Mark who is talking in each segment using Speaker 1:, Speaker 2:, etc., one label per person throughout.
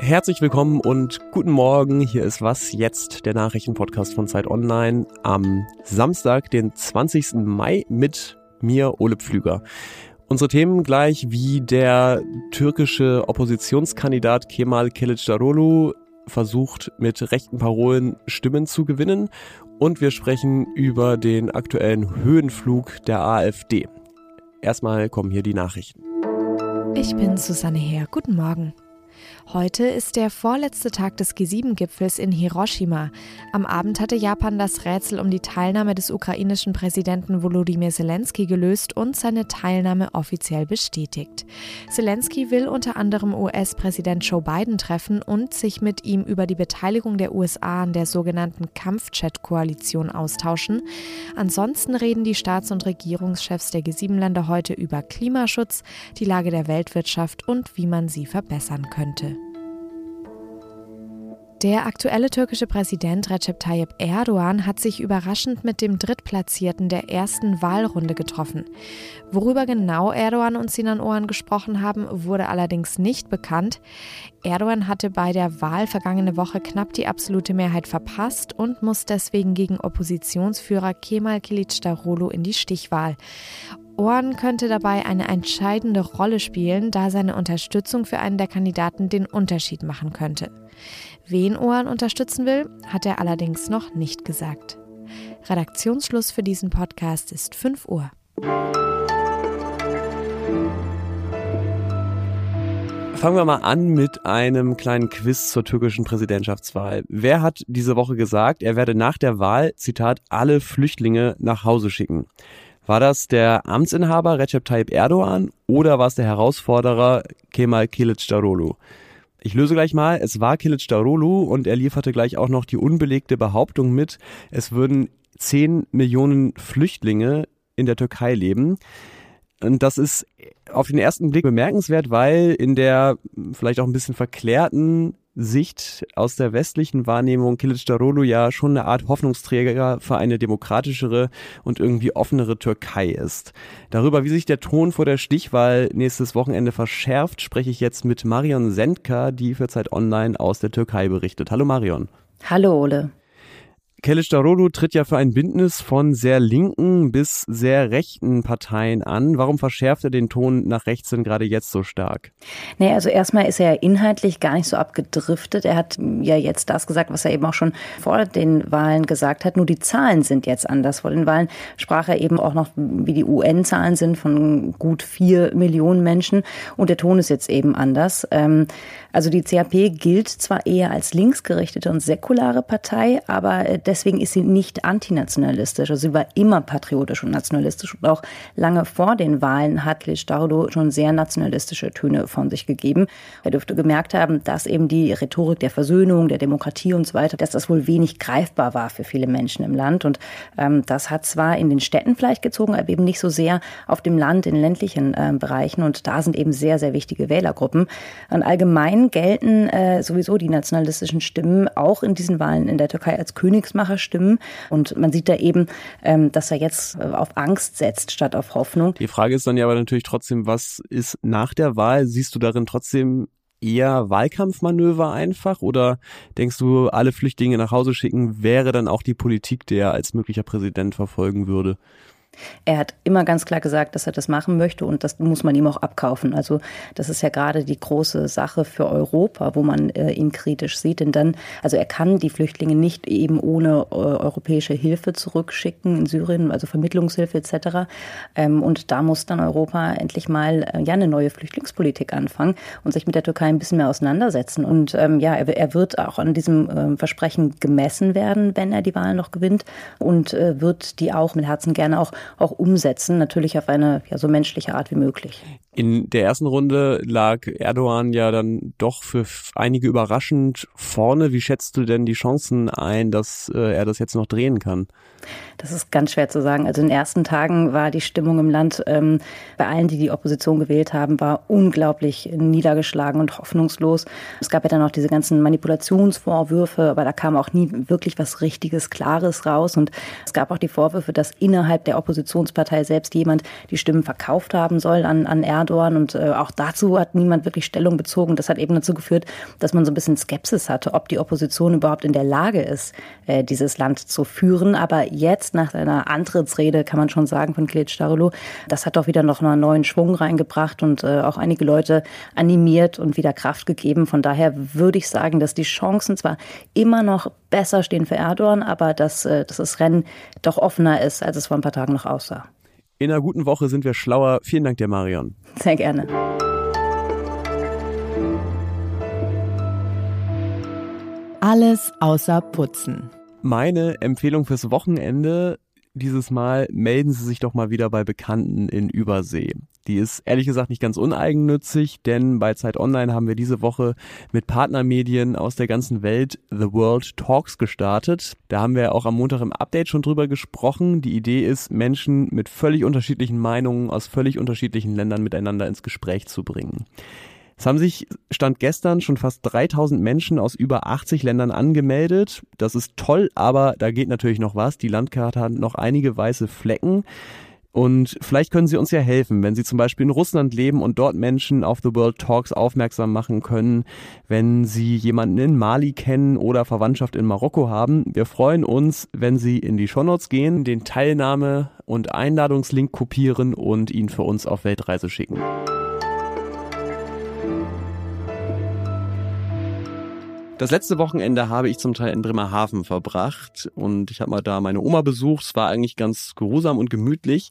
Speaker 1: Herzlich willkommen und guten Morgen. Hier ist Was jetzt, der Nachrichtenpodcast von Zeit Online am Samstag, den 20. Mai mit mir, Ole Pflüger. Unsere Themen gleich wie der türkische Oppositionskandidat Kemal Kılıçdaroğlu versucht mit rechten Parolen Stimmen zu gewinnen und wir sprechen über den aktuellen Höhenflug der AfD. Erstmal kommen hier die Nachrichten.
Speaker 2: Ich bin Susanne Heer. Guten Morgen. Heute ist der vorletzte Tag des G7-Gipfels in Hiroshima. Am Abend hatte Japan das Rätsel um die Teilnahme des ukrainischen Präsidenten Volodymyr Zelensky gelöst und seine Teilnahme offiziell bestätigt. Zelensky will unter anderem US-Präsident Joe Biden treffen und sich mit ihm über die Beteiligung der USA an der sogenannten Kampfchat-Koalition austauschen. Ansonsten reden die Staats- und Regierungschefs der G7-Länder heute über Klimaschutz, die Lage der Weltwirtschaft und wie man sie verbessern könnte. Der aktuelle türkische Präsident Recep Tayyip Erdogan hat sich überraschend mit dem Drittplatzierten der ersten Wahlrunde getroffen. Worüber genau Erdogan und Sinan Oğan gesprochen haben, wurde allerdings nicht bekannt. Erdogan hatte bei der Wahl vergangene Woche knapp die absolute Mehrheit verpasst und muss deswegen gegen Oppositionsführer Kemal Kılıçdaroğlu in die Stichwahl. Ohren könnte dabei eine entscheidende Rolle spielen, da seine Unterstützung für einen der Kandidaten den Unterschied machen könnte. Wen Ohren unterstützen will, hat er allerdings noch nicht gesagt. Redaktionsschluss für diesen Podcast ist 5 Uhr.
Speaker 1: Fangen wir mal an mit einem kleinen Quiz zur türkischen Präsidentschaftswahl. Wer hat diese Woche gesagt, er werde nach der Wahl, Zitat, alle Flüchtlinge nach Hause schicken? War das der Amtsinhaber Recep Tayyip Erdogan oder war es der Herausforderer Kemal Kılıçdaroğlu? Ich löse gleich mal, es war Kılıçdaroğlu und er lieferte gleich auch noch die unbelegte Behauptung mit, es würden 10 Millionen Flüchtlinge in der Türkei leben. Und das ist auf den ersten Blick bemerkenswert, weil in der vielleicht auch ein bisschen verklärten Sicht aus der westlichen Wahrnehmung Kılıçdaroğlu ja schon eine Art Hoffnungsträger für eine demokratischere und irgendwie offenere Türkei ist. Darüber, wie sich der Ton vor der Stichwahl nächstes Wochenende verschärft, spreche ich jetzt mit Marion Sendka, die für Zeit Online aus der Türkei berichtet. Hallo Marion.
Speaker 3: Hallo Ole.
Speaker 1: Kılıçdaroğlu tritt ja für ein Bündnis von sehr linken bis sehr rechten Parteien an. Warum verschärft er den Ton nach rechts denn gerade jetzt so stark?
Speaker 3: Nee, also erstmal ist er inhaltlich gar nicht so abgedriftet. Er hat ja jetzt das gesagt, was er eben auch schon vor den Wahlen gesagt hat. Nur die Zahlen sind jetzt anders. Vor den Wahlen sprach er eben auch noch, wie die UN-Zahlen sind, von gut vier Millionen Menschen. Und der Ton ist jetzt eben anders. Ähm, also die CHP gilt zwar eher als linksgerichtete und säkulare Partei, aber äh, deswegen ist sie nicht antinationalistisch. Also sie war immer patriotisch und nationalistisch und auch lange vor den Wahlen hat Listardo schon sehr nationalistische Töne von sich gegeben. Er dürfte gemerkt haben, dass eben die Rhetorik der Versöhnung, der Demokratie und so weiter, dass das wohl wenig greifbar war für viele Menschen im Land. Und ähm, das hat zwar in den Städten vielleicht gezogen, aber eben nicht so sehr auf dem Land, in ländlichen äh, Bereichen. Und da sind eben sehr, sehr wichtige Wählergruppen. Und allgemein gelten äh, sowieso die nationalistischen Stimmen auch in diesen Wahlen in der Türkei als Königsmacherstimmen. Und man sieht da eben, ähm, dass er jetzt äh, auf Angst setzt statt auf Hoffnung.
Speaker 1: Die Frage ist dann ja aber natürlich trotzdem, was ist nach der Wahl? Siehst du darin trotzdem eher Wahlkampfmanöver einfach oder denkst du, alle Flüchtlinge nach Hause schicken wäre dann auch die Politik, die er als möglicher Präsident verfolgen würde?
Speaker 3: Er hat immer ganz klar gesagt, dass er das machen möchte und das muss man ihm auch abkaufen. Also das ist ja gerade die große Sache für Europa, wo man äh, ihn kritisch sieht. Denn dann, also er kann die Flüchtlinge nicht eben ohne äh, europäische Hilfe zurückschicken in Syrien, also Vermittlungshilfe etc. Ähm, und da muss dann Europa endlich mal äh, ja eine neue Flüchtlingspolitik anfangen und sich mit der Türkei ein bisschen mehr auseinandersetzen. Und ähm, ja, er, er, wird auch an diesem äh, Versprechen gemessen werden, wenn er die Wahlen noch gewinnt und äh, wird die auch mit Herzen gerne auch auch umsetzen, natürlich auf eine ja, so menschliche Art wie möglich.
Speaker 1: In der ersten Runde lag Erdogan ja dann doch für einige überraschend vorne. Wie schätzt du denn die Chancen ein, dass äh, er das jetzt noch drehen kann?
Speaker 3: Das ist ganz schwer zu sagen. Also in den ersten Tagen war die Stimmung im Land ähm, bei allen, die die Opposition gewählt haben, war unglaublich niedergeschlagen und hoffnungslos. Es gab ja dann auch diese ganzen Manipulationsvorwürfe, aber da kam auch nie wirklich was Richtiges, Klares raus. Und es gab auch die Vorwürfe, dass innerhalb der Oppositionspartei selbst jemand die Stimmen verkauft haben soll an, an Erdogan. Und äh, auch dazu hat niemand wirklich Stellung bezogen. Das hat eben dazu geführt, dass man so ein bisschen Skepsis hatte, ob die Opposition überhaupt in der Lage ist, äh, dieses Land zu führen. Aber jetzt nach seiner Antrittsrede kann man schon sagen von Kilic Darulu, das hat doch wieder noch einen neuen Schwung reingebracht und äh, auch einige Leute animiert und wieder Kraft gegeben. Von daher würde ich sagen, dass die Chancen zwar immer noch besser stehen für Erdogan, aber dass, äh, dass das Rennen doch offener ist, als es vor ein paar Tagen noch aussah.
Speaker 1: In einer guten Woche sind wir schlauer. Vielen Dank dir, Marion.
Speaker 3: Sehr gerne.
Speaker 2: Alles außer Putzen.
Speaker 1: Meine Empfehlung fürs Wochenende dieses Mal melden Sie sich doch mal wieder bei Bekannten in Übersee. Die ist ehrlich gesagt nicht ganz uneigennützig, denn bei Zeit Online haben wir diese Woche mit Partnermedien aus der ganzen Welt The World Talks gestartet. Da haben wir auch am Montag im Update schon drüber gesprochen. Die Idee ist, Menschen mit völlig unterschiedlichen Meinungen aus völlig unterschiedlichen Ländern miteinander ins Gespräch zu bringen. Es haben sich Stand gestern schon fast 3000 Menschen aus über 80 Ländern angemeldet. Das ist toll, aber da geht natürlich noch was. Die Landkarte hat noch einige weiße Flecken. Und vielleicht können Sie uns ja helfen, wenn Sie zum Beispiel in Russland leben und dort Menschen auf The World Talks aufmerksam machen können, wenn Sie jemanden in Mali kennen oder Verwandtschaft in Marokko haben. Wir freuen uns, wenn Sie in die Shownotes gehen, den Teilnahme- und Einladungslink kopieren und ihn für uns auf Weltreise schicken. Das letzte Wochenende habe ich zum Teil in Bremerhaven verbracht und ich habe mal da meine Oma besucht. Es war eigentlich ganz geruhsam und gemütlich.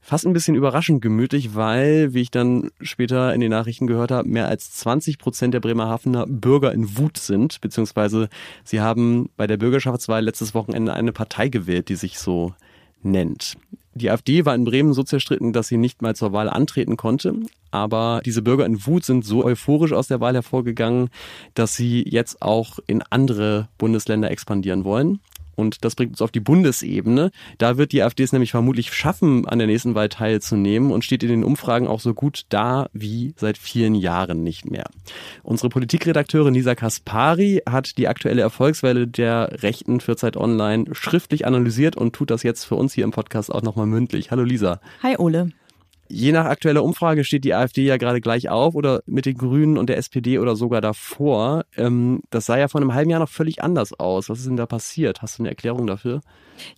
Speaker 1: Fast ein bisschen überraschend gemütlich, weil, wie ich dann später in den Nachrichten gehört habe, mehr als 20 Prozent der Bremerhavener Bürger in Wut sind, beziehungsweise sie haben bei der Bürgerschaftswahl letztes Wochenende eine Partei gewählt, die sich so nennt. Die AfD war in Bremen so zerstritten, dass sie nicht mal zur Wahl antreten konnte. Aber diese Bürger in Wut sind so euphorisch aus der Wahl hervorgegangen, dass sie jetzt auch in andere Bundesländer expandieren wollen. Und das bringt uns auf die Bundesebene. Da wird die AfD es nämlich vermutlich schaffen, an der nächsten Wahl teilzunehmen und steht in den Umfragen auch so gut da wie seit vielen Jahren nicht mehr. Unsere Politikredakteurin Lisa Kaspari hat die aktuelle Erfolgswelle der Rechten für Zeit Online schriftlich analysiert und tut das jetzt für uns hier im Podcast auch nochmal mündlich. Hallo Lisa.
Speaker 4: Hi Ole.
Speaker 1: Je nach aktueller Umfrage steht die AfD ja gerade gleich auf oder mit den Grünen und der SPD oder sogar davor. Ähm, das sah ja vor einem halben Jahr noch völlig anders aus. Was ist denn da passiert? Hast du eine Erklärung dafür?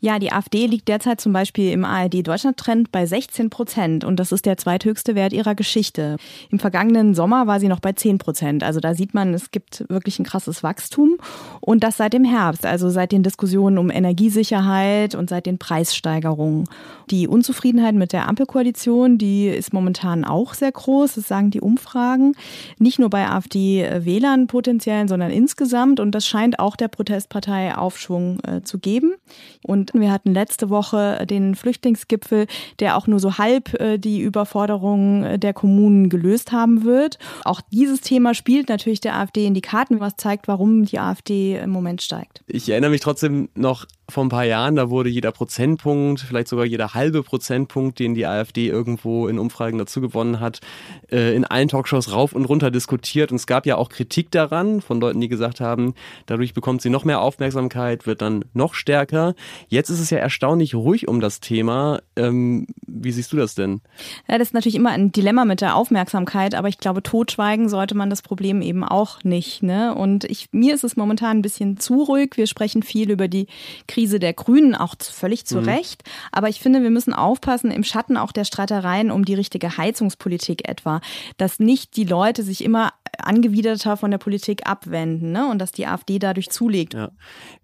Speaker 4: Ja, die AfD liegt derzeit zum Beispiel im ARD-Deutschland-Trend bei 16 Prozent und das ist der zweithöchste Wert ihrer Geschichte. Im vergangenen Sommer war sie noch bei 10 Prozent. Also da sieht man, es gibt wirklich ein krasses Wachstum und das seit dem Herbst, also seit den Diskussionen um Energiesicherheit und seit den Preissteigerungen. Die Unzufriedenheit mit der Ampelkoalition, die ist momentan auch sehr groß, das sagen die Umfragen. Nicht nur bei AfD-Wählern potenziellen, sondern insgesamt und das scheint auch der Protestpartei Aufschwung äh, zu geben. Und wir hatten letzte Woche den Flüchtlingsgipfel, der auch nur so halb äh, die Überforderungen äh, der Kommunen gelöst haben wird. Auch dieses Thema spielt natürlich der AfD in die Karten, was zeigt, warum die AfD im Moment steigt.
Speaker 1: Ich erinnere mich trotzdem noch vor ein paar Jahren, da wurde jeder Prozentpunkt, vielleicht sogar jeder halbe Prozentpunkt, den die AfD irgendwo in Umfragen dazu gewonnen hat, äh, in allen Talkshows rauf und runter diskutiert. Und es gab ja auch Kritik daran von Leuten, die gesagt haben, dadurch bekommt sie noch mehr Aufmerksamkeit, wird dann noch stärker. Jetzt ist es ja erstaunlich ruhig um das Thema. Ähm, wie siehst du das denn?
Speaker 4: Ja, das ist natürlich immer ein Dilemma mit der Aufmerksamkeit, aber ich glaube, totschweigen sollte man das Problem eben auch nicht. Ne? Und ich, mir ist es momentan ein bisschen zu ruhig. Wir sprechen viel über die Krise der Grünen, auch völlig zu mhm. Recht. Aber ich finde, wir müssen aufpassen, im Schatten auch der Streitereien um die richtige Heizungspolitik etwa, dass nicht die Leute sich immer angewiderter von der Politik abwenden ne? und dass die AfD dadurch zulegt.
Speaker 1: Ja.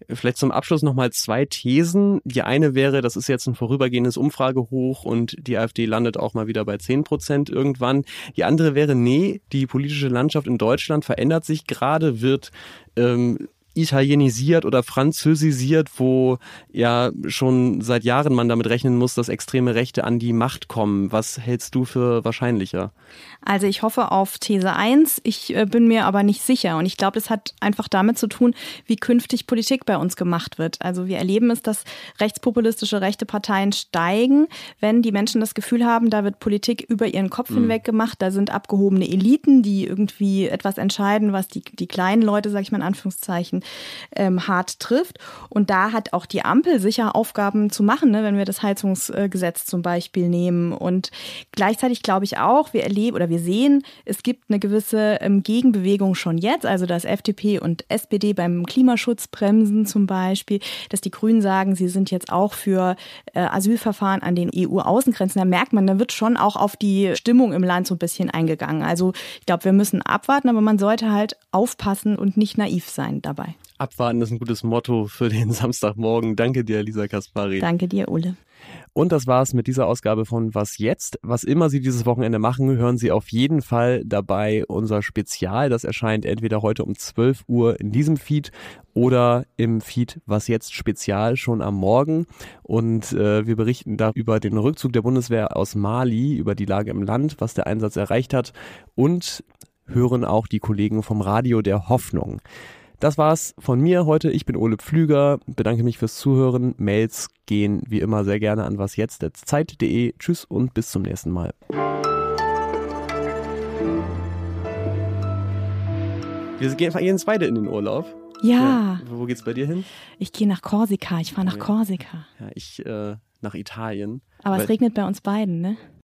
Speaker 1: Vielleicht zum Abschluss nochmal zwei Thesen. Die eine wäre, das ist jetzt ein vorübergehendes Umfragehoch und die AfD landet auch mal wieder bei 10 Prozent irgendwann. Die andere wäre, nee, die politische Landschaft in Deutschland verändert sich gerade, wird ähm, italienisiert oder französisiert, wo ja schon seit Jahren man damit rechnen muss, dass extreme Rechte an die Macht kommen. Was hältst du für wahrscheinlicher?
Speaker 4: Also ich hoffe auf These 1. Ich äh, bin mir aber nicht sicher. Und ich glaube, das hat einfach damit zu tun, wie künftig Politik bei uns gemacht wird. Also wir erleben es, dass rechtspopulistische rechte Parteien steigen, wenn die Menschen das Gefühl haben, da wird Politik über ihren Kopf mhm. hinweg gemacht. Da sind abgehobene Eliten, die irgendwie etwas entscheiden, was die, die kleinen Leute, sage ich mal in Anführungszeichen, ähm, hart trifft. Und da hat auch die Ampel sicher Aufgaben zu machen, ne, wenn wir das Heizungsgesetz zum Beispiel nehmen. Und gleichzeitig glaube ich auch, wir erleben oder wir sehen, es gibt eine gewisse ähm, Gegenbewegung schon jetzt, also dass FDP und SPD beim Klimaschutz bremsen zum Beispiel, dass die Grünen sagen, sie sind jetzt auch für äh, Asylverfahren an den EU-Außengrenzen. Da merkt man, da wird schon auch auf die Stimmung im Land so ein bisschen eingegangen. Also ich glaube, wir müssen abwarten, aber man sollte halt aufpassen und nicht naiv sein dabei.
Speaker 1: Abwarten ist ein gutes Motto für den Samstagmorgen. Danke dir, Lisa Kaspari.
Speaker 4: Danke dir, Ulle.
Speaker 1: Und das war's mit dieser Ausgabe von Was jetzt? Was immer Sie dieses Wochenende machen, hören Sie auf jeden Fall dabei unser Spezial. Das erscheint entweder heute um 12 Uhr in diesem Feed oder im Feed Was jetzt Spezial schon am Morgen. Und äh, wir berichten da über den Rückzug der Bundeswehr aus Mali, über die Lage im Land, was der Einsatz erreicht hat und hören auch die Kollegen vom Radio der Hoffnung. Das war's von mir heute. Ich bin Ole Pflüger. Bedanke mich fürs Zuhören. Mails gehen wie immer sehr gerne an wasjetzt.zeit.de. Tschüss und bis zum nächsten Mal. Wir gehen jetzt beide in den Urlaub.
Speaker 4: Ja.
Speaker 1: ja. Wo geht's bei dir hin?
Speaker 4: Ich gehe nach Korsika. Ich fahre nach Korsika.
Speaker 1: Ja, ich äh, nach Italien.
Speaker 4: Aber es regnet bei uns beiden, ne?